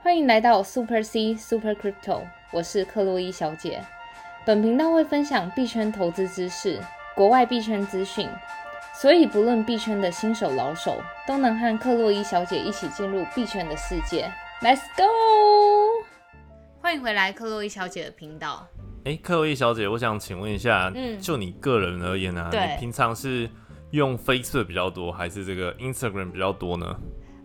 欢迎来到 Super C Super Crypto，我是克洛伊小姐。本频道会分享币圈投资知识、国外币圈资讯，所以不论币圈的新手老手，都能和克洛伊小姐一起进入币圈的世界。Let's go！欢迎回来克洛伊小姐的频道。哎，克洛伊小姐，我想请问一下，嗯就你个人而言呢、对你平常是用 Facebook 比较多，还是这个 Instagram 比较多呢？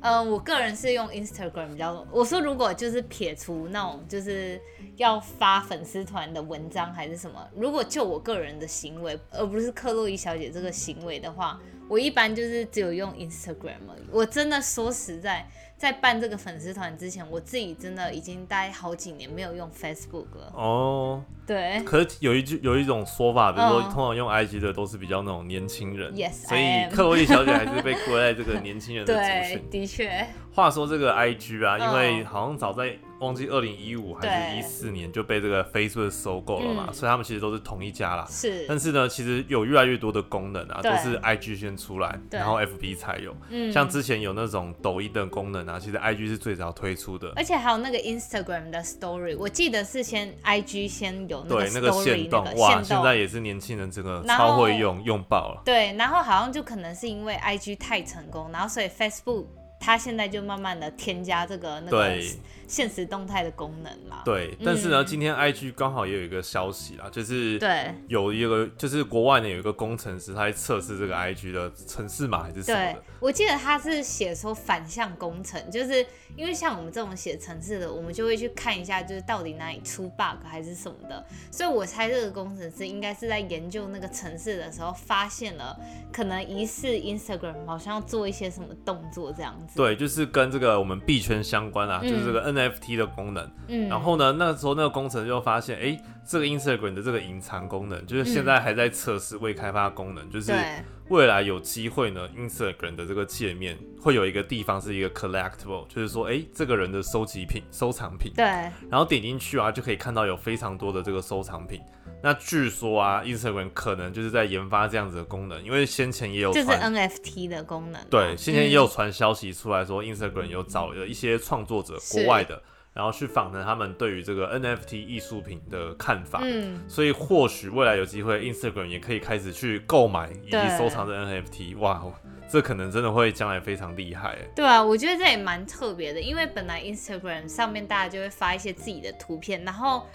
嗯，我个人是用 Instagram 比较。我说如果就是撇除那种就是要发粉丝团的文章还是什么，如果就我个人的行为，而不是克洛伊小姐这个行为的话，我一般就是只有用 Instagram 而已。我真的说实在，在办这个粉丝团之前，我自己真的已经待好几年没有用 Facebook 了。哦，对。可是有一句有一种说法，比如说嗯。通常用 IG 的都是比较那种年轻人 Yes, 所以克洛伊小姐还是被归在这个年轻人的族对群。的确，话说这个 IG 啊，嗯。因为好像早在忘记二零一五还是对。一四年就被这个 Facebook 收购了嘛，嗯。所以他们其实都是同一家啦。是，但是呢，其实有越来越多的功能啊，都是 IG 先出来，然后 FB 才有。嗯。像之前有那种抖音的功能啊，其实 IG 是最早推出的。而且还有那个 Instagram 的 Story，我记得是先 IG 先有那个对，那个限动那个哇，现在也是年轻人这个超会用，用爆了。对，然后好像就可能是因为 IG 太成功，然后所以 Facebook 它现在就慢慢的添加这个那个对现实动态的功能啦。对，但是呢，嗯今天 IG 刚好也有一个消息啦，就是对有一个就是国外呢有一个工程师，他在测试这个 IG 的城市码还是什么对。，我记得他是写说反向工程，就是因为像我们这种写城市的，我们就会去看一下，就是到底哪里出 bug 还是什么的。所以我猜这个工程师应该是在研究那个城市的时候，发现了可能疑似 Instagram 好像要做一些什么动作这样子。对，就是跟这个我们币圈相关啊，嗯就是这个 NFT 的功能。嗯，然后呢，那时候那个工程就发现，哎，这个 Instagram 的这个隐藏功能，就是现在还在测试未开发功能，就是对未来有机会呢，Instagram 的这个界面会有一个地方是一个 collectible，就是说，哎，这个人的收集品、收藏品，对然后点进去啊，就可以看到有非常多的这个收藏品。那据说啊，Instagram 可能就是在研发这样子的功能，因为先前也有就是 NFT 的功能啊。对，先前也有嗯传消息出来说，Instagram 有找了一些创作者，国外的，然后去访谈他们对于这个 NFT 艺术品的看法。嗯，所以或许未来有机会，Instagram 也可以开始去购买以及收藏的 NFT。哇，这可能真的会将来非常厉害哎。对啊，我觉得这也蛮特别的，因为本来 Instagram 上面大家就会发一些自己的图片，然后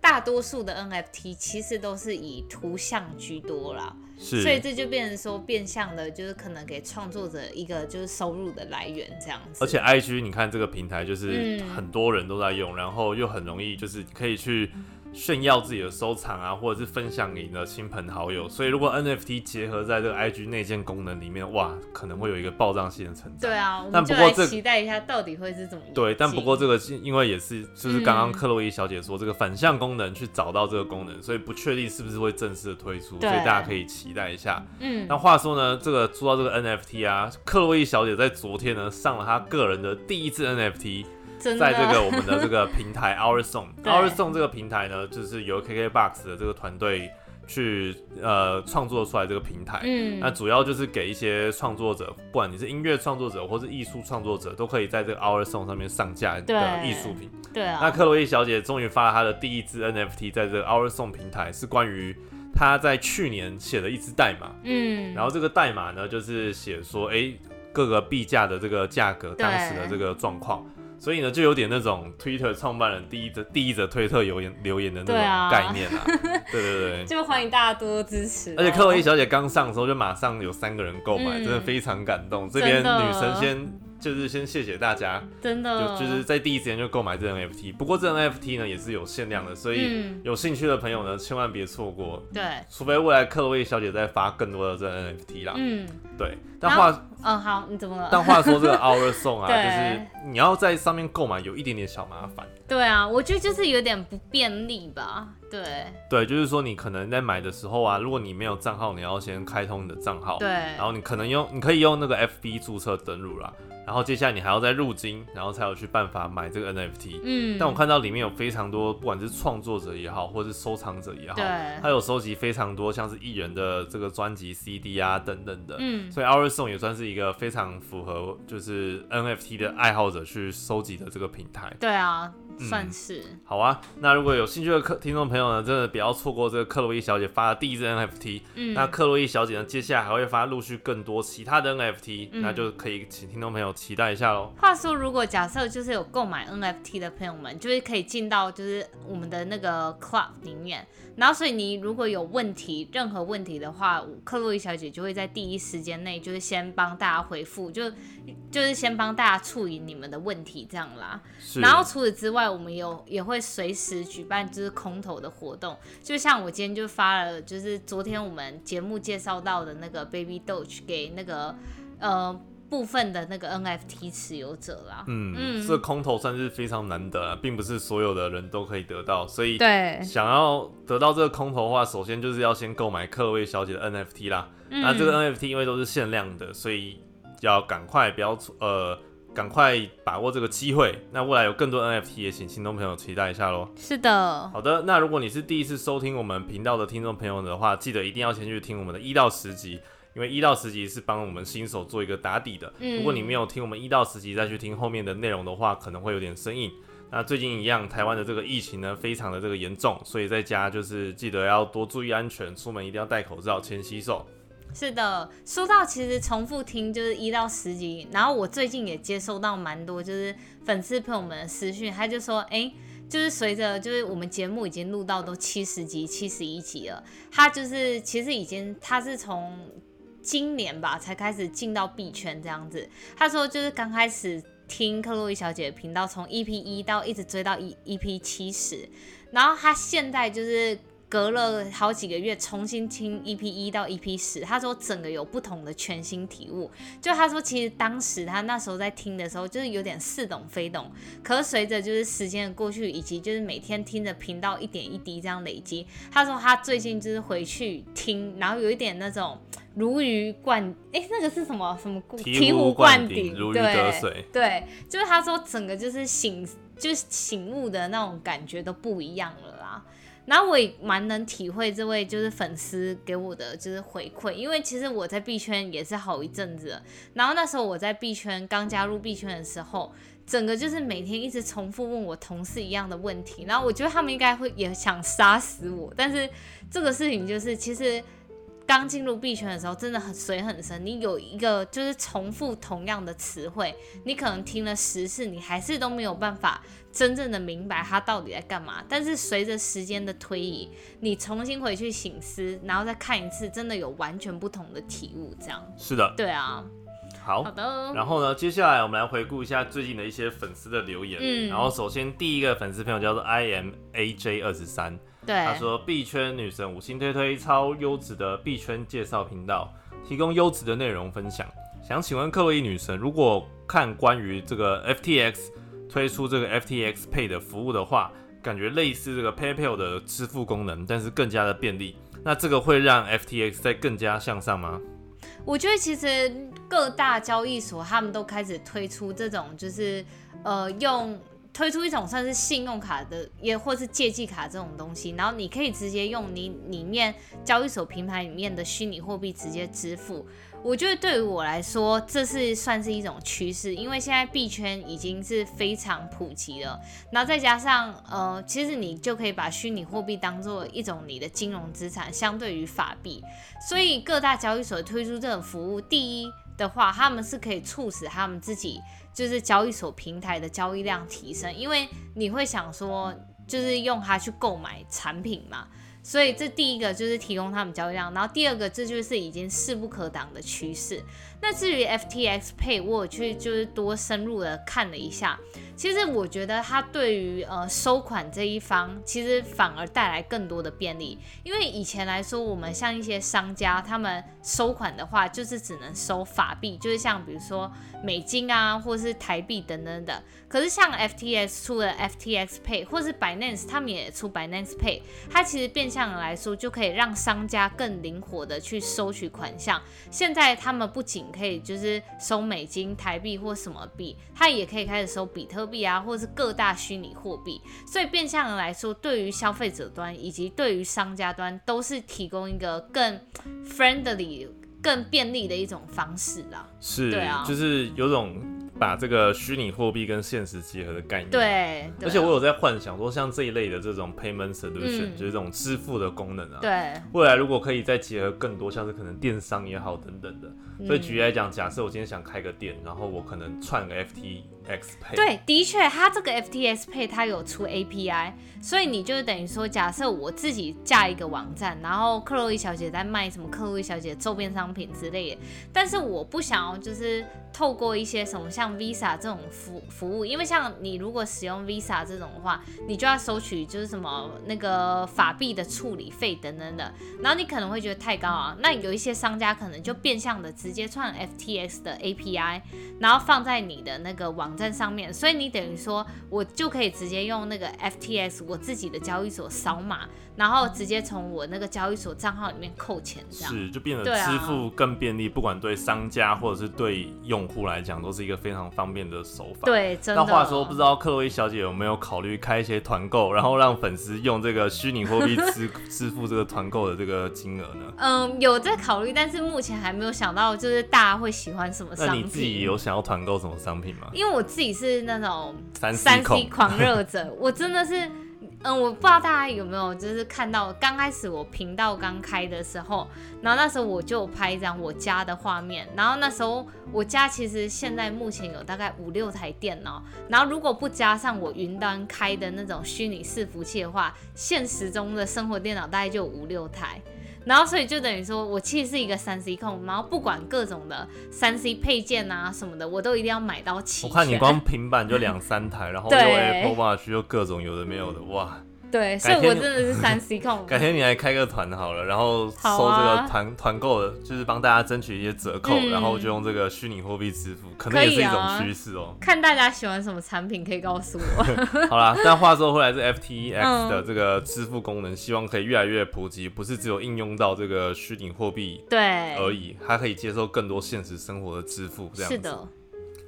大多数的 NFT 其实都是以图像居多啦，是，所以这就变成说变相的，就是可能给创作者一个就是收入的来源这样子。而且 IG 你看这个平台就是嗯。很多人都在用，然后又很容易就是可以去炫耀自己的收藏啊，或者是分享给你的亲朋好友。所以如果 NFT 结合在这个 IG 内建功能里面，哇，可能会有一个爆炸性的成长。对啊，但不过这期待一下到底会是怎么演对，但不过这个是因为也是就是刚刚嗯克洛伊小姐说这个反向功能去找到这个功能，所以不确定是不是会正式的推出，所以大家可以期待一下。嗯那话说呢，这个说到这个 NFT 啊，克洛伊小姐在昨天呢上了她个人的第一次 NFT，在这个我们的这个平台 Our Song Our Song 这个平台呢，就是由 KKBox 的这个团队去呃创作出来这个平台。嗯那主要就是给一些创作者，不管你是音乐创作者或是艺术创作者，都可以在这个 Our Song 上面上架的艺术品。对啊，那克洛伊小姐终于发了她的第一支 NFT，在这个 Our Song 平台，是关于她在去年写了一支代码。嗯，然后这个代码呢，就是写说，哎，各个币价的这个价格，当时的这个状况。所以呢，就有点那种 Twitter 创办人第一则第一则推特留言留言的那种概念啊，对对对。就欢迎大家多多支持哦。而且克洛伊小姐刚上的时候，就马上有三个人购买，嗯真的非常感动。这边女神先就是先谢谢大家，真的就就是在第一时间就购买这 NFT。不过这 NFT 呢也是有限量的，所以嗯有兴趣的朋友呢千万别错过，对，除非未来克洛伊小姐再发更多的这 NFT 啦。嗯对，但话嗯，好，你怎么了？但话说这个 Our Song 啊，就是你要在上面购买有一点点小麻烦。对啊，我觉得就是有点不便利吧。对对，就是说你可能在买的时候啊，如果你没有账号，你要先开通你的账号，对，然后你可能用，你可以用那个 FB 注册登录啦，然后接下来你还要再入金，然后才有去办法买这个 NFT。嗯，但我看到里面有非常多，不管是创作者也好，或是收藏者也好，对，他有收集非常多像是艺人的这个专辑 CD 啊等等的，嗯所以 Our Song 也算是一个非常符合就是 NFT 的爱好者去收集的这个平台。对啊，算是。好啊，那如果有兴趣的客听众朋友呢，真的不要错过这个克洛伊小姐发的第一支 NFT。嗯，那克洛伊小姐呢，接下来还会发陆续更多其他的 NFT，、嗯那就可以请听众朋友期待一下喽。话说，如果假设就是有购买 NFT 的朋友们，就是可以进到就是我们的那个 club 里面，然后所以你如果有问题，任何问题的话，克洛伊小姐就会在第一时间内就是先帮大家回复，就就是先帮大家处理你们的问题这样啦。是，然后除此之外，我们有也会随时举办就是空投的活动，就像我今天就发了，就是昨天我们节目介绍到的那个 Baby Doge 给那个呃部分的那个 NFT 持有者啦。嗯，嗯这空投算是非常难得啊，并不是所有的人都可以得到，所以对，想要得到这个空投的话，首先就是要先购买客位小姐的 NFT 啦。那这个嗯 NFT 因为都是限量的，所以要赶快不要错呃。赶快把握这个机会，那未来有更多 NFT 也请听众朋友期待一下喽。是的，好的，那如果你是第一次收听我们频道的听众朋友的话，记得一定要先去听我们的一到十集，因为一到十集是帮我们新手做一个打底的。嗯如果你没有听我们一到十集再去听后面的内容的话，可能会有点生硬。那最近一样，台湾的这个疫情呢，非常的这个严重，所以在家就是记得要多注意安全，出门一定要戴口罩、勤洗手。是的。说到其实重复听就是一到十集，然后我最近也接收到蛮多就是粉丝朋友们的私讯，他就说，哎、就是随着就是我们节目已经录到都七十集、七十一集了，他就是其实已经他是从今年吧才开始进到 B 圈这样子。他说就是刚开始听克洛伊小姐的频道，从 EP 一到一直追到 E EP 七十，然后他现在就是。隔了好几个月，重新听 EP 一到 EP 十，他说整个有不同的全新体悟。就他说，其实当时他那时候在听的时候，就是有点似懂非懂。可是随着就是时间的过去，以及就是每天听着频道一点一滴这样累积，他说他最近就是回去听，然后有一点那种如鱼贯，哎、那个是什么什么故醍醐醐灌顶，如鱼对得水对，就是他说整个就是醒，就是醒悟的那种感觉都不一样了啦。然后我也蛮能体会这位就是粉丝给我的就是回馈，因为其实我在币圈也是好一阵子，然后那时候我在币圈刚加入币圈的时候，整个就是每天一直重复问我同事一样的问题，然后我觉得他们应该会也想杀死我，但是这个事情就是其实。刚进入币圈的时候，真的很水很深。你有一个就是重复同样的词汇，你可能听了十次，你还是都没有办法真正的明白他到底在干嘛。但是随着时间的推移，你重新回去醒思，然后再看一次，真的有完全不同的体悟。这样，是的，对啊，好好。的，然后呢，接下来我们来回顾一下最近的一些粉丝的留言。嗯然后首先第一个粉丝朋友叫做 I M A J 二十三，对，他说币圈女神五星推推超优质的币圈介绍频道，提供优质的内容分享。想请问克洛伊女神，如果看关于这个 FTX 推出这个 FTX Pay 的服务的话，感觉类似这个 PayPal 的支付功能，但是更加的便利。那这个会让 FTX 再更加向上吗？我觉得其实各大交易所他们都开始推出这种，就是呃用推出一种算是信用卡的，也或是借记卡这种东西，然后你可以直接用你里面交易所平台里面的虚拟货币直接支付。我觉得对于我来说，这是算是一种趋势，因为现在币圈已经是非常普及了，然后再加上呃，其实你就可以把虚拟货币当做一种你的金融资产，相对于法币，所以各大交易所推出这种服务，第一的话，他们是可以促使他们自己就是交易所平台的交易量提升，因为你会想说，就是用它去购买产品嘛。所以这第一个就是提供他们交易量，然后第二个这就是已经势不可挡的趋势。那至于 FTX Pay，我去就是多深入的看了一下，其实我觉得它对于呃收款这一方，其实反而带来更多的便利。因为以前来说，我们像一些商家，他们收款的话，就是只能收法币，就是像比如说美金啊，或是台币等等的。可是像 FTX 出了 FTX Pay，或是 Binance 他们也出 Binance Pay，它其实变相的来说就可以让商家更灵活的去收取款项。现在他们不仅可以就是收美金、台币或什么币，它也可以开始收比特币啊，或是各大虚拟货币。所以变相的来说，对于消费者端以及对于商家端，都是提供一个更 friendly。更便利的一种方式啦。是，对啊就是有种把这个虚拟货币跟现实结合的概念。。对，而且我有在幻想说，像这一类的这种 payment solution，、嗯就是这种支付的功能啊，对，未来如果可以再结合更多，像是可能电商也好等等的。所以举例嗯来讲，假设我今天想开个店，然后我可能串个对，的确，它这个 FTX 配它有出 API，所以你就等于说，假设我自己架一个网站，然后克洛伊小姐在卖什么克洛伊小姐周边商品之类的，但是我不想要就是透过一些什么像 Visa 这种服服务，因为像你如果使用 Visa 这种的话，你就要收取就是什么那个法币的处理费等等的，然后你可能会觉得太高啊，那有一些商家可能就变相的直接串 FTX 的 API，然后放在你的那个网在上面，所以你等于说我就可以直接用那个 FTS 我自己的交易所扫码，然后直接从我那个交易所账号里面扣钱，这样。是就变得支付更便利，不管对商家或者是对用户来讲，都是一个非常方便的手法。。对，真的。那话说，不知道克洛伊小姐有没有考虑开一些团购，然后让粉丝用这个虚拟货币支 支付这个团购的这个金额呢？嗯，有在考虑，但是目前还没有想到，就是大家会喜欢什么商品。那你自己有想要团购什么商品吗？因为我自己是那种三 C 狂热者，我真的是，嗯，我不知道大家有没有就是看到刚开始我频道刚开的时候，然后那时候我就拍一张我家的画面，然后那时候我家其实现在目前有大概五六台电脑，然后如果不加上我云端开的那种虚拟伺服器的话，现实中的生活电脑大概就五六台。然后，所以就等于说，我其实是一个三 C 控，然后不管各种的三 C 配件啊什么的，我都一定要买到齐全。我看你光平板就两三台，然后又 对 Apple Watch 又各种有的没有的，哇！对，所以我真的是三 C 控。改天你来开个团好了，然后收好这啊个团团购的，就是帮大家争取一些折扣，嗯然后就用这个虚拟货币支付，可能也是一种啊趋势哦。看大家喜欢什么产品，可以告诉我。好啦，但话说回来，这 FTX 嗯的这个支付功能，希望可以越来越普及，不是只有应用到这个虚拟货币对，而已，它可以接受更多现实生活的支付，这样子。是的，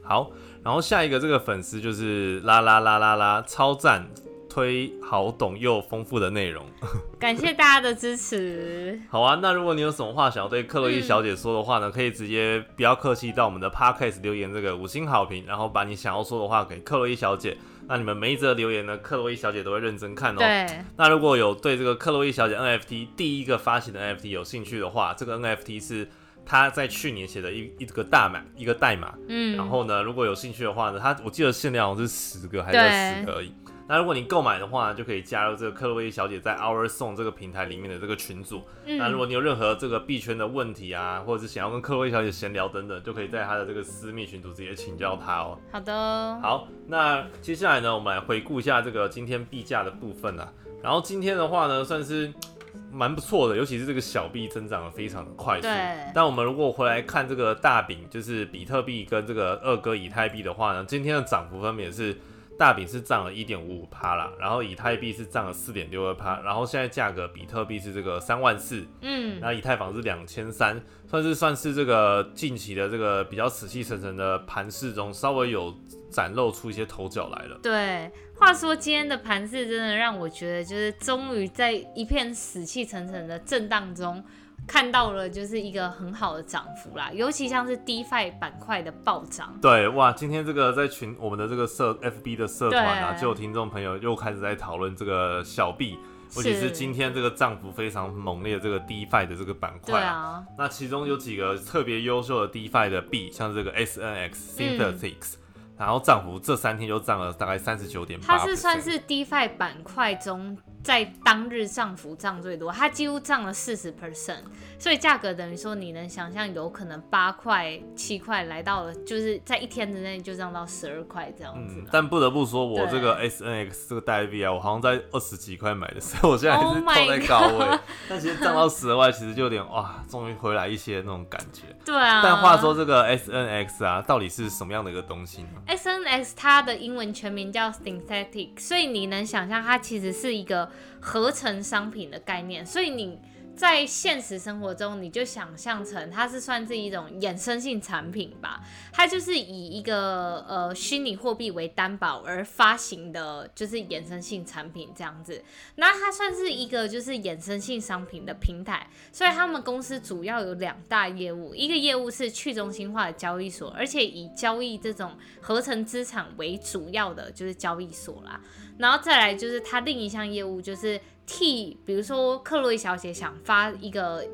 好，然后下一个这个粉丝就是啦啦啦啦啦，超赞，推好懂又丰富的内容。感谢大家的支持。好啊，那如果你有什么话想要对克洛伊小姐说的话呢，可以直接不要客气到我们的 podcast 留言这个五星好评，然后把你想要说的话给克洛伊小姐。那你们每一则留言呢，克洛伊小姐都会认真看哦。对，那如果有对这个克洛伊小姐 NFT 第一个发行的 NFT 有兴趣的话，这个 NFT 是她在去年写的一一个大码一个代码，嗯，然后呢，如果有兴趣的话呢，她我记得限量好像是十个还是十个而已。那如果你购买的话，就可以加入这个克洛伊小姐在 Our Song 这个平台里面的这个群组。那如嗯，果你有任何这个币圈的问题啊，或者是想要跟克洛伊小姐闲聊等等，就可以在她的这个私密群组直接请教她哦。好的，好，那接下来呢，我们来回顾一下这个今天币价的部分啊。然后今天的话呢，算是蛮不错的，尤其是这个小币增长的非常的快速。对但我们如果回来看这个大饼，就是比特币跟这个二哥以太币的话呢，今天的涨幅分别是大饼是涨了一点五五趴啦，然后以太币是涨了四点六二趴，然后现在价格比特币是这个三万四，嗯，然后以太坊是两千三，算是算是这个近期的这个比较死气沉沉的盘势中，稍微有展露出一些头角来了。对。话说今天的盘势真的让我觉得，就是终于在一片死气沉沉的震荡中，看到了就是一个很好的涨幅啦。尤其像是 DeFi 板块的暴涨，对，哇，今天这个在群我们的这个社 FB 的社团啊，就有听众朋友又开始在讨论这个小币，尤其是今天这个涨幅非常猛烈的这个 DeFi 的这个板块啊。啊，那其中有几个特别优秀的 DeFi 的币，像这个 SNX 嗯 Synthetics，、然后涨幅这三天就涨了大概三十九点八。它是算是 DeFi 板块中在当日涨幅涨最多，它几乎涨了四十 percent，所以价格等于说你能想象有可能八块、七块来到了，就是在一天之内就涨到十二块这样子嗯。，但不得不说，我这个 SNX 这个代币啊，我好像在二十几块买的，所以我现在还是 Oh 套 my 在高位。但其实涨到十二块，其实就有点哇，终于回来一些那种感觉。对啊。但话说，这个 SNX 啊，到底是什么样的一个东西呢？S N X 它的英文全名叫 Synthetic，所以你能想象它其实是一个合成商品的概念，所以你在现实生活中，你就想象成它是算是一种衍生性产品吧，它就是以一个呃虚拟货币为担保而发行的，就是衍生性产品这样子。那它算是一个就是衍生性商品的平台，所以他们公司主要有两大业务，一个业务是去中心化的交易所，而且以交易这种合成资产为主要的就是交易所啦。然后再来就是他另一项业务，就是替比如说克洛伊小姐想发一个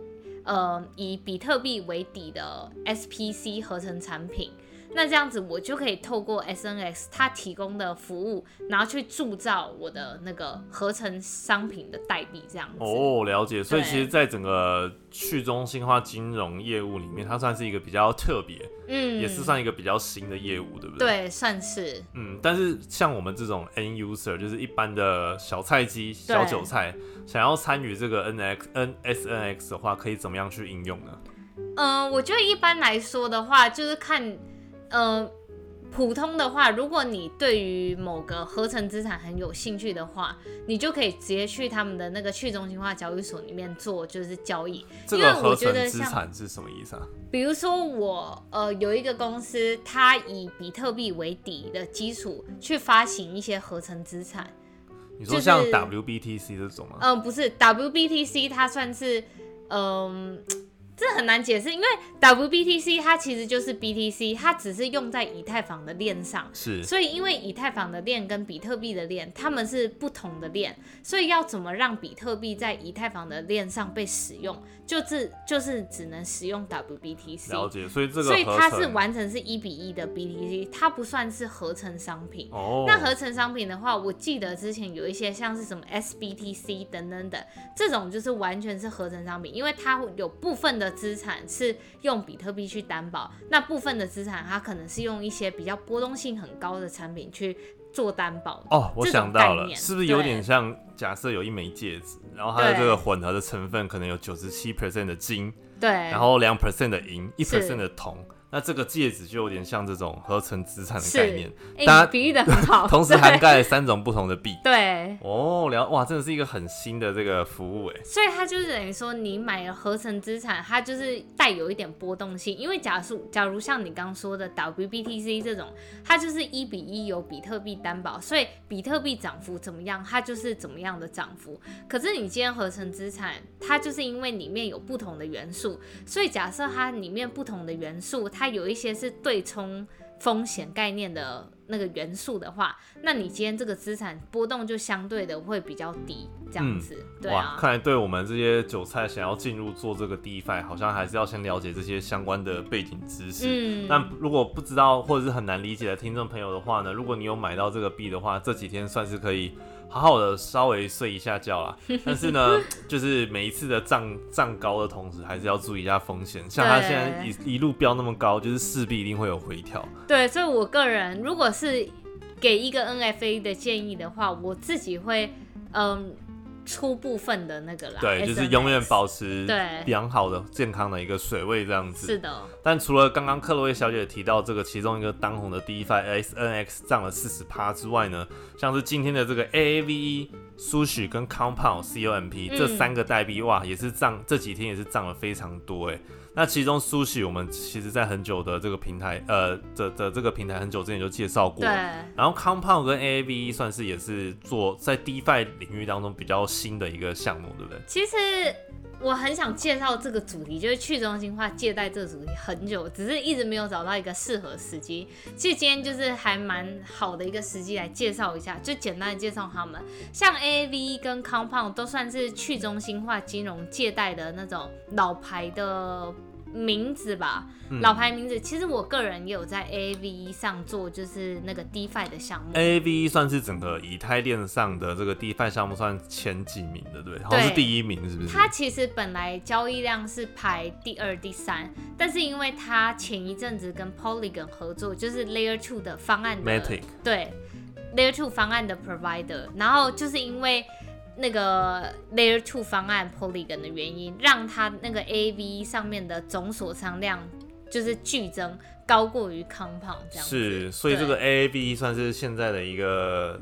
呃以比特币为底的 SPC 合成产品。那这样子，我就可以透过 S N X 它提供的服务，然后去铸造我的那个合成商品的代币，这样子。哦，了解。所以其实，在整个去中心化金融业务里面，它算是一个比较特别，嗯，也是算一个比较新的业务，对不对？对，算是。嗯，但是像我们这种 N user，就是一般的小菜鸡、小韭菜，想要参与这个 N X N S N X 的话，可以怎么样去应用呢？嗯，我觉得一般来说的话，就是看。呃，普通的话，如果你对于某个合成资产很有兴趣的话，你就可以直接去他们的那个去中心化交易所里面做，就是交易。这个合成资产是什么意思啊？比如说我呃有一个公司，它以比特币为底的基础去发行一些合成资产。你说像 WBTC 这种吗？嗯，不是 WBTC，它算是嗯。这很难解释，因为 WBTC 它其实就是 BTC，它只是用在以太坊的链上，是，所以因为以太坊的链跟比特币的链，它们是不同的链，所以要怎么让比特币在以太坊的链上被使用，就是就是只能使用 WBTC。了解，所以这个所以它是完成是一比一的 BTC，它不算是合成商品。哦，那合成商品的话，我记得之前有一些像是什么 SBTC 等等等，这种就是完全是合成商品，因为它有部分的。的资产是用比特币去担保，那部分的资产它可能是用一些比较波动性很高的产品去做担保。哦，我想到了，是不是有点像假设有一枚戒指，然后它的这个混合的成分可能有九十七 percent 的金，对，然后两 percent 的银，一 percent 的铜。那这个戒指就有点像这种合成资产的概念，大家比喻的很好，同时涵盖三种不同的币。对，哦，了哇，真的是一个很新的这个服务哎。所以它就是等于说，你买了合成资产，它就是带有一点波动性。因为假如假如像你刚刚说的 WBTC 这种，它就是一比一由比特币担保，所以比特币涨幅怎么样，它就是怎么样的涨幅。可是你今天合成资产，它就是因为里面有不同的元素，所以假设它里面不同的元素，它它有一些是对冲风险概念的那个元素的话，那你今天这个资产波动就相对的会比较低，这样子。对啊，看来对我们这些韭菜想要进入做这个 DeFi，好像还是要先了解这些相关的背景知识。嗯，但如果不知道或者是很难理解的听众朋友的话呢，如果你有买到这个币的话，这几天算是可以。好好的稍微睡一下觉啦，但是呢，就是每一次的涨涨高的同时，还是要注意一下风险。像它现在一一路飙那么高，就是势必一定会有回调。对，所以我个人如果是给一个 NFA 的建议的话，我自己会嗯。出部分的那个啦，对，就是永远保持良好的健康的一个水位这样子。是的。但除了刚刚克洛伊小姐提到这个其中一个当红的 DeFi S N X 涨了四十趴之外呢，像是今天的这个 A A V E、Sushi 跟 Compound C O M P 这三个代币，哇，也是涨，这几天也是涨了非常多哎。那其中苏喜，我们其实在很久的这个平台，呃，的的这个平台很久之前就介绍过。对。然后 Compound 跟 AAV 算是也是做在 DeFi 领域当中比较新的一个项目，对不对？其实我很想介绍这个主题，就是去中心化借贷这个主题很久，只是一直没有找到一个适合时机。其实今天就是还蛮好的一个时机来介绍一下，就简单的介绍他们。像 A V 跟 Compound 都算是去中心化金融借贷的那种老牌的。名字吧，老牌名字。其实我个人也有在 A V 上做，就是那个 DeFi 的项目。A V 算是整个以太链上的这个 DeFi 项目算前几名的，对，好像是第一名，是不是？它其实本来交易量是排第二、第三，但是因为它前一阵子跟 Polygon 合作，就是 Layer Two 的方案的，对，Layer Two 方案的 Provider，然后就是因为。那个 Layer Two 方案 Polygon 的原因，让它那个 AV 上面的总锁仓量就是剧增，高过于 compound 这样子。是，所以这个 AAB 算是现在的一个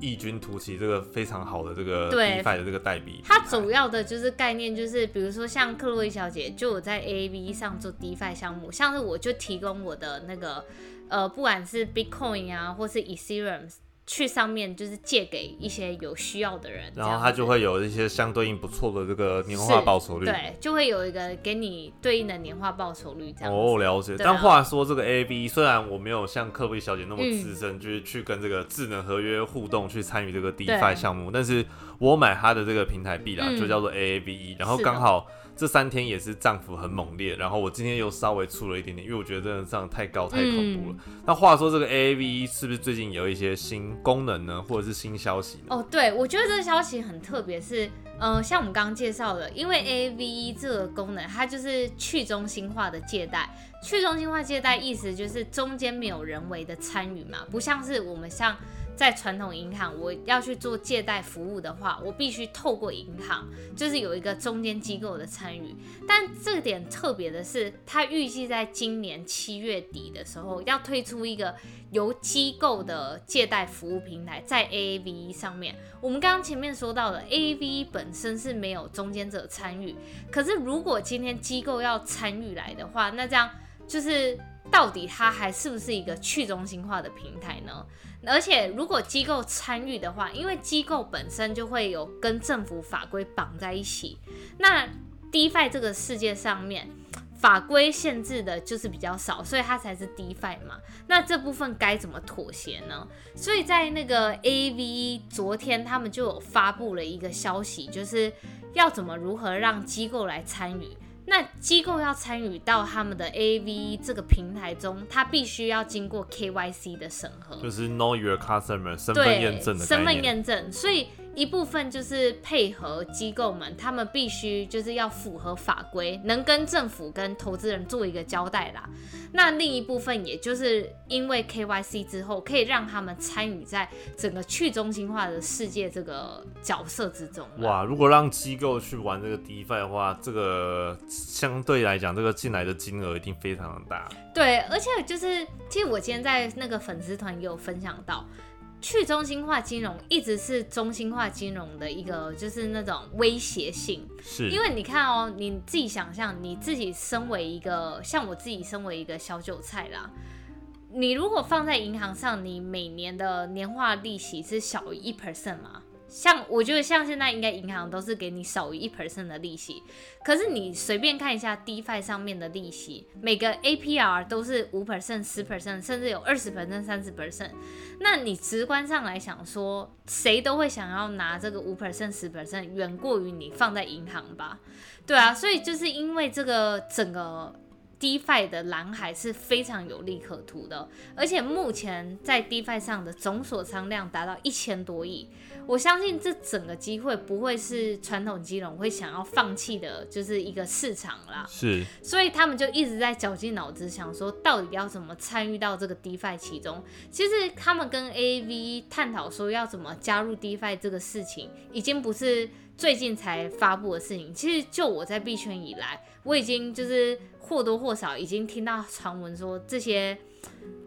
异军突起，这个非常好的这个对 DeFi 的这个代币。它主要的就是概念，就是比如说像克洛伊小姐就有在 AAV 上做 DeFi 项目，像是我就提供我的那个呃，不管是 Bitcoin 啊，或是 Ethereum，去上面就是借给一些有需要的人，然后他就会会有一些相对应不错的这个年化报酬率。对，就会有一个给你对应的年化报酬率这样子。哦，了解。啊但话说，这个 A B 虽然我没有像科比小姐那么嗯资深，就是去跟这个智能合约互动，去参与这个对 DeFi 项目，但是我买它的这个平台币啦，嗯就叫做 AAVE，然后刚好这三天也是涨幅很猛烈，然后我今天又稍微出了一点点，因为我觉得真的涨太高太恐怖了。嗯那话说，这个 AAVE 是不是最近有一些新功能呢，或者是新消息呢？哦，对，我觉得这个消息很特别，是，呃，像我们刚刚介绍的，因为 AAVE 这个功能，它就是去中心化的借贷。去中心化借贷意思就是中间没有人为的参与嘛，不像是我们像在传统银行，我要去做借贷服务的话，我必须透过银行，就是有一个中间机构的参与。但这点特别的是，它预计在今年七月底的时候要推出一个由机构的借贷服务平台，在 AAV 上面。我们刚刚前面说到的 AAV 本身是没有中间者参与，可是如果今天机构要参与来的话，那这样就是到底它还是不是一个去中心化的平台呢？而且如果机构参与的话，因为机构本身就会有跟政府法规绑在一起，那 DeFi 这个世界上面。法规限制的就是比较少，所以它才是 DeFi 嘛。那这部分该怎么妥协呢？所以在那个 AV 昨天他们就有发布了一个消息，就是要怎么如何让机构来参与。那机构要参与到他们的 AV 这个平台中，它必须要经过 KYC 的审核，就是 Know Your Customer 身份对验证的概身份念。验证，所以一部分就是配合机构们，他们必须就是要符合法规，能跟政府跟投资人做一个交代啦。那另一部分也就是因为 KYC 之后，可以让他们参与在整个去中心化的世界这个角色之中。哇，如果让机构去玩这个 DeFi 的话，这个相对来讲，这个进来的金额一定非常的大。对，而且就是，其实我今天在那个粉丝团也有分享到，去中心化金融一直是中心化金融的一个就是那种威胁性，是，因为你看哦，你自己想象，你自己身为一个像我自己身为一个小韭菜啦，你如果放在银行上，你每年的年化利息是小于一 percent 吗？像我觉得像现在应该银行都是给你少于一 percent 的利息，可是你随便看一下 DeFi 上面的利息，每个 APR 都是五 percent、十 percent，甚至有二十 percent、三十 percent。那你直观上来想说，谁都会想要拿这个五 percent、十 percent，远过于你放在银行吧？对啊，所以就是因为这个整个 DeFi 的蓝海是非常有利可图的，而且目前在 DeFi 上的总锁仓量达到一千多亿，我相信这整个机会不会是传统金融会想要放弃的，就是一个市场啦。是所以他们就一直在绞尽脑汁想说，到底要怎么参与到这个 DeFi 其中。其实他们跟 AAV 探讨说要怎么加入 DeFi 这个事情，已经不是最近才发布的事情。其实就我在币圈以来，我已经就是或多或少已经听到传闻说这些。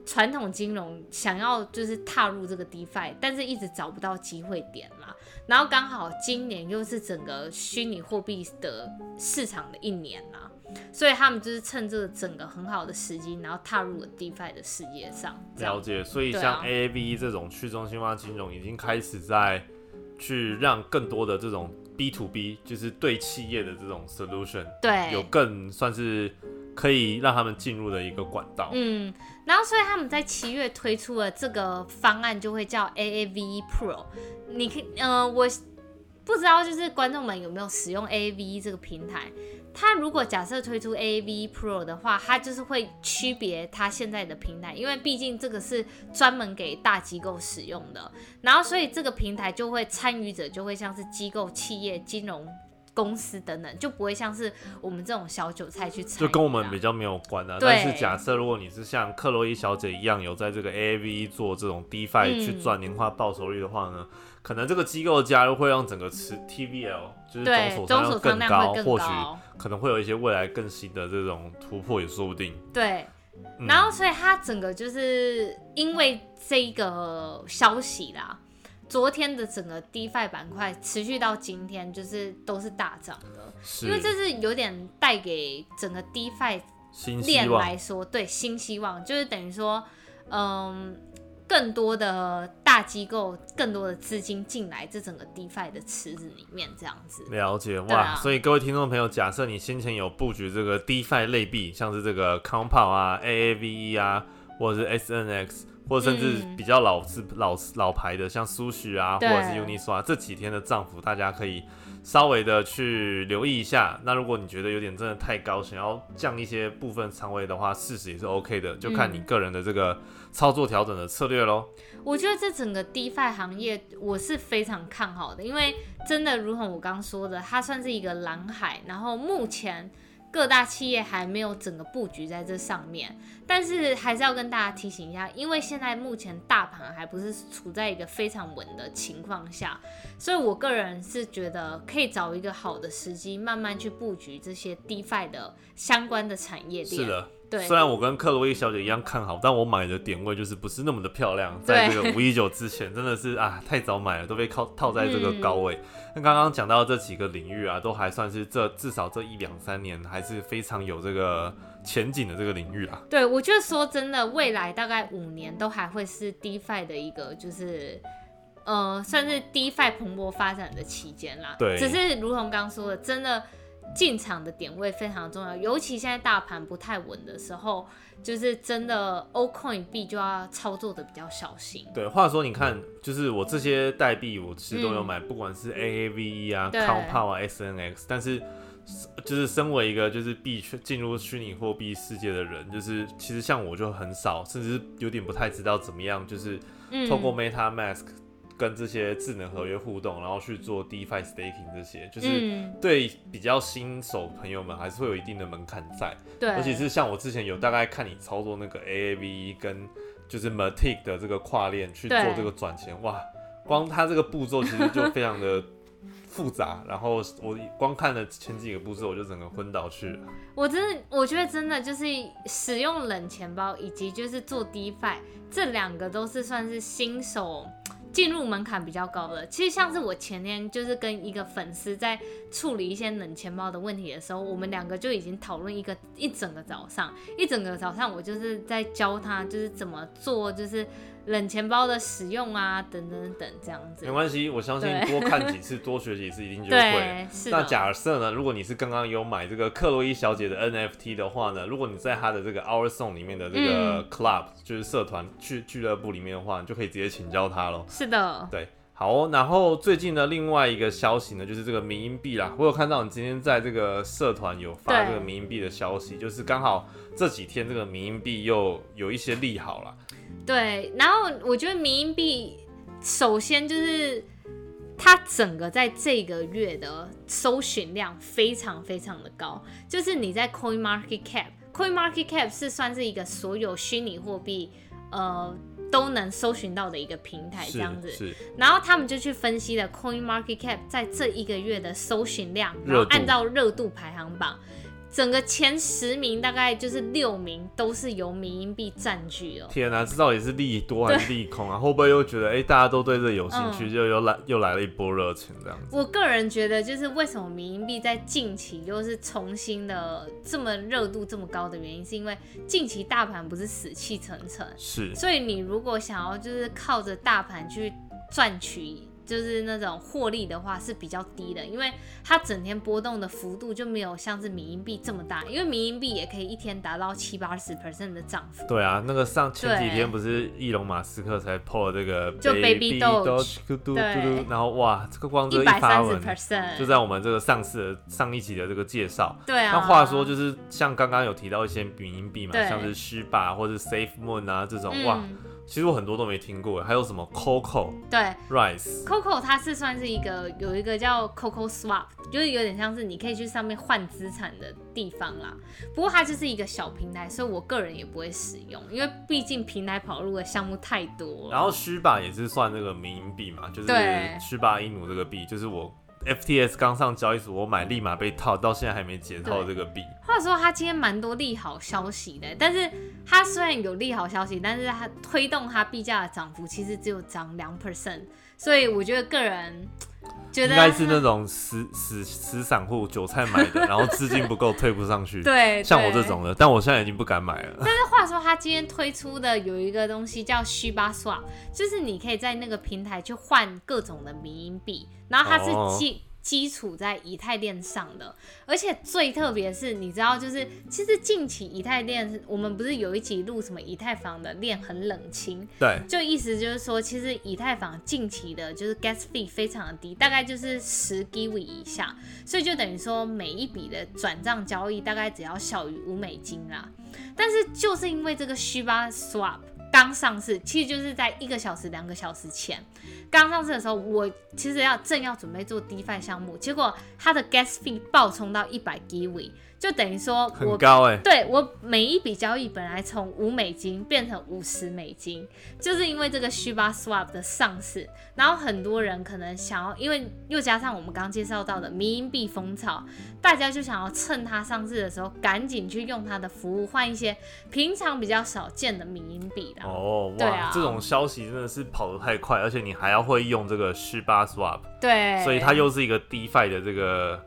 传统金融想要就是踏入这个 DeFi，但是一直找不到机会点啦。然后刚好今年又是整个虚拟货币的市场的一年啦，所以他们就是趁这个整个很好的时机，然后踏入了 DeFi 的世界上。了解，所以像啊 AAB 这种去中心化金融已经开始在去让更多的这种 B to B，就是对企业的这种 solution 对，有更算是可以让他们进入的一个管道。嗯，然后所以他们在七月推出了这个方案，就会叫 AAV Pro。你可以呃，我不知道就是观众们有没有使用 AAV 这个平台。它如果假设推出 AAV Pro 的话，它就是会区别它现在的平台，因为毕竟这个是专门给大机构使用的。然后所以这个平台就会参与者就会像是机构、企业、金融。公司等等，就不会像是我们这种小韭菜去参与，就跟我们比较没有关啊。但是假设如果你是像克洛伊小姐一样有在这个 AAV 做这种 DeFi 嗯去赚年化报酬率的话呢，可能这个机构的加入会让整个持 TVL 就是对总总锁仓更高，或许。可能会有一些未来更新的这种突破也说不定。对，嗯然后所以他整个就是因为这一个消息啦，昨天的整个 DeFi 板块持续到今天就是都是大涨的，因为这是是有点带给整个 DeFi 新链来，说，对新希望，就是等于说，嗯，更多的大机构、更多的资金进来这整个 DeFi 的池子里面，这样子。了解哇！所以各位听众朋友，假设你先前有布局这个 DeFi 类币，像是这个 Compound 啊、AAVE 啊，或者是 SNX，或者甚至嗯比较老字老老牌的，像 Sushi 啊，或者是 Uniswap，这几天的涨幅，大家可以稍微的去留意一下。那如果你觉得有点真的太高，想要降一些部分仓位的话，试试也是 OK 的，就看你嗯个人的这个操作调整的策略喽。我觉得这整个 DeFi 行业我是非常看好的，因为真的如同我刚说的，它算是一个蓝海，然后目前各大企业还没有整个布局在这上面，但是还是要跟大家提醒一下，因为现在目前大盘还不是处在一个非常稳的情况下，所以我个人是觉得可以找一个好的时机，慢慢去布局这些 DeFi 的相关的产业链。是的，对虽然我跟克洛伊小姐一样看好，但我买的点位就是不是那么的漂亮，在这个五一九之前，真的是啊太早买了，都被靠套在这个高位。那刚刚讲到这几个领域啊，都还算是这至少这一两三年还是非常有这个前景的这个领域啊。对，我觉得说真的，未来大概五年都还会是 DeFi 的一个，就是呃，算是 DeFi 蓬勃发展的期间啦。对只是如同刚刚说的，真的进场的点位非常重要，尤其现在大盘不太稳的时候，就是真的 O Coin 币就要操作的比较小心。对，话说你看，就是我这些代币，我其实都有买，不管是 AAVE 啊、嗯对。Compound 啊、SNX，但是就是身为一个就是币圈进入虚拟货币世界的人，就是其实像我就很少，甚至有点不太知道怎么样，就是嗯，透过 MetaMask 跟这些智能合约互动，然后去做 DeFi staking 这些，就是嗯，对比较新手朋友们还是会有一定的门槛在。对，尤其是像我之前有大概看你操作那个 AAV 跟就是 Matic 的这个跨链去做对这个转钱，哇，光它这个步骤其实就非常的复杂，然后我光看了前几个步骤我就整个昏倒去了。我真的，我觉得真的就是使用冷钱包以及就是做 DeFi 这两个都是算是新手进入门槛比较高的。其实像是我前天就是跟一个粉丝在处理一些冷钱包的问题的时候，我们两个就已经讨论一个一整个早上，一整个早上我就是在教他就是怎么做，就是冷钱包的使用啊，等等等这样子没。关系，我相信多看几次、多学几次，一定就会。那，假设呢，如果你是刚刚有买这个克洛伊小姐的 NFT 的话呢，如果你在她的这个 Our Song 里面的这个嗯 club，、就是社团俱俱乐部里面的话，你就可以直接请教她喽。是的，对，好哦、然后最近呢，另外一个消息呢，就是这个民营币啦。我有看到你今天在这个社团有发对这个民营币的消息，就是刚好这几天这个民营币又有一些利好啦。对，然后我觉得民营币首先就是它整个在这个月的搜寻量非常非常的高，就是你在 Coin Market Cap，Coin Market Cap 是算是一个所有虚拟货币呃都能搜寻到的一个平台，这样子。然后他们就去分析了 Coin Market Cap 在这一个月的搜寻量，然后按照热度排行榜，整个前十名大概就是六名都是由民营币占据哦。天哪、这到底是利多还是利空啊？会不会又觉得，哎、大家都对这有兴趣，嗯就又来又来了一波热情这样子？我个人觉得，就是为什么民营币在近期又是重新的这么热度这么高的原因，是因为近期大盘不是死气沉沉，是，所以你如果想要就是靠着大盘去赚取就是那种获利的话是比较低的，因为它整天波动的幅度就没有像是民营币这么大，因为民营币也可以一天达到七八十 percent 的涨幅。对啊，那个上前几天不是伊隆马斯克才 po 了这个就 Baby Doge，嘟嘟嘟对嘟，然后哇，这个光这一发文就在我们这个上次的上一集的这个介绍。对啊。那话说，就是像刚刚有提到一些民营币嘛，像是虚吧或者 Safe Moon 啊这种，哇，嗯，其实我很多都没听过，还有什么 Coco、对 Rice，，Coco 它是算是一个有一个叫 Coco Swap，就是有点像是你可以去上面换资产的地方啦。不过它就是一个小平台，所以我个人也不会使用，因为毕竟平台跑路的项目太多。然后虚吧也是算那个民营币嘛，就是对虚吧伊努这个币，就是我 FTS 刚上交易所，我买立马被套，到现在还没解套这个币。话说他今天蛮多利好消息的，但是他虽然有利好消息，但是他推动他币价的涨幅其实只有涨两 percent，所以我觉得个人应该是那种死死死散户韭菜买的，然后资金不够退不上去。对，像我这种的，但我现在已经不敢买了。但是话说他今天推出的有一个东西叫虚巴 swap，就是你可以在那个平台去换各种的迷因币，然后它是基。基础在以太链上的，而且最特别是，你知道，就是其实近期以太链，我们不是有一集录什么以太坊的链很冷清，对，就意思就是说，其实以太坊近期的就是 gas fee 非常的低，大概就是十 g v 以下，所以就等于说每一笔的转账交易大概只要小于五美金啦。但是就是因为这个虚巴 swap。刚上市，其实就是在一个小时、两个小时前刚上市的时候，我其实要正要准备做 DeFi 项目，结果它的 Gas Fee 爆冲到一百 GV。就等于说，很高哎，对我每一笔交易本来从五美金变成五十美金，就是因为这个虚巴 swap 的上市，然后很多人可能想要，因为又加上我们刚介绍到的迷因币风潮，大家就想要趁它上市的时候赶紧去用它的服务换一些平常比较少见的迷因币的。哦，哇，这种消息真的是跑得太快，而且你还要会用这个虚巴 swap，对，所以它又是一个 DeFi 的这个。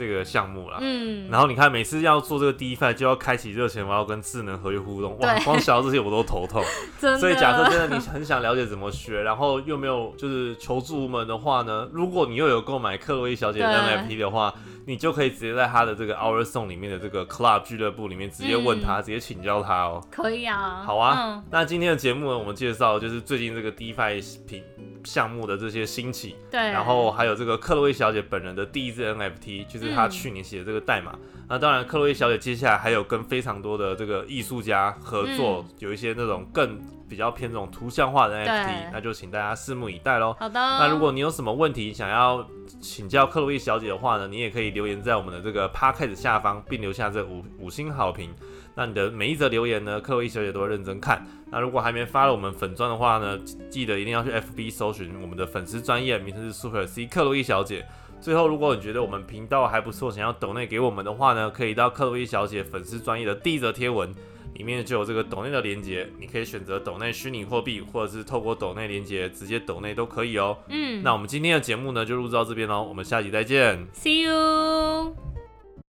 这个项目啦，嗯，然后你看每次要做这个 DeFi 就要开启热钱包跟智能合约互动，哇，光想到这些我都头痛。所以假设真的你很想了解怎么学，然后又没有就是求助无门的话呢，如果你又有购买克洛伊小姐的 NFT 的话，你就可以直接在他的这个 Our Song 里面的这个 Club 俱乐部里面直接问他，直接请教他哦。可以啊。好啊，那今天的节目呢，我们介绍就是最近这个 DeFi 品。项目的这些兴起，对，然后还有这个克洛伊小姐本人的第一支 NFT，就是她去年写的这个代码。那当然，克洛伊小姐接下来还有跟非常多的这个艺术家合作，有一些那种更比较偏这种图像化的 NFT，那就请大家拭目以待喽。好的。那如果你有什么问题想要请教克洛伊小姐的话呢，你也可以留言在我们的这个 Podcast 下方，并留下这五五星好评。那你的每一则留言呢，克洛伊小姐都会认真看。那如果还没发了我们粉钻的话呢，记得一定要去 FB 搜寻我们的粉丝专业，名称是 Super C 克洛伊小姐。最后，如果你觉得我们频道还不错，想要抖内给我们的话呢，可以到克洛伊小姐粉丝专业的第一则贴文里面就有这个抖内的连接，你可以选择抖内虚拟货币，或者是透过抖内连接直接抖内都可以哦。嗯，那我们今天的节目呢就录制到这边喽，我们下集再见，See you。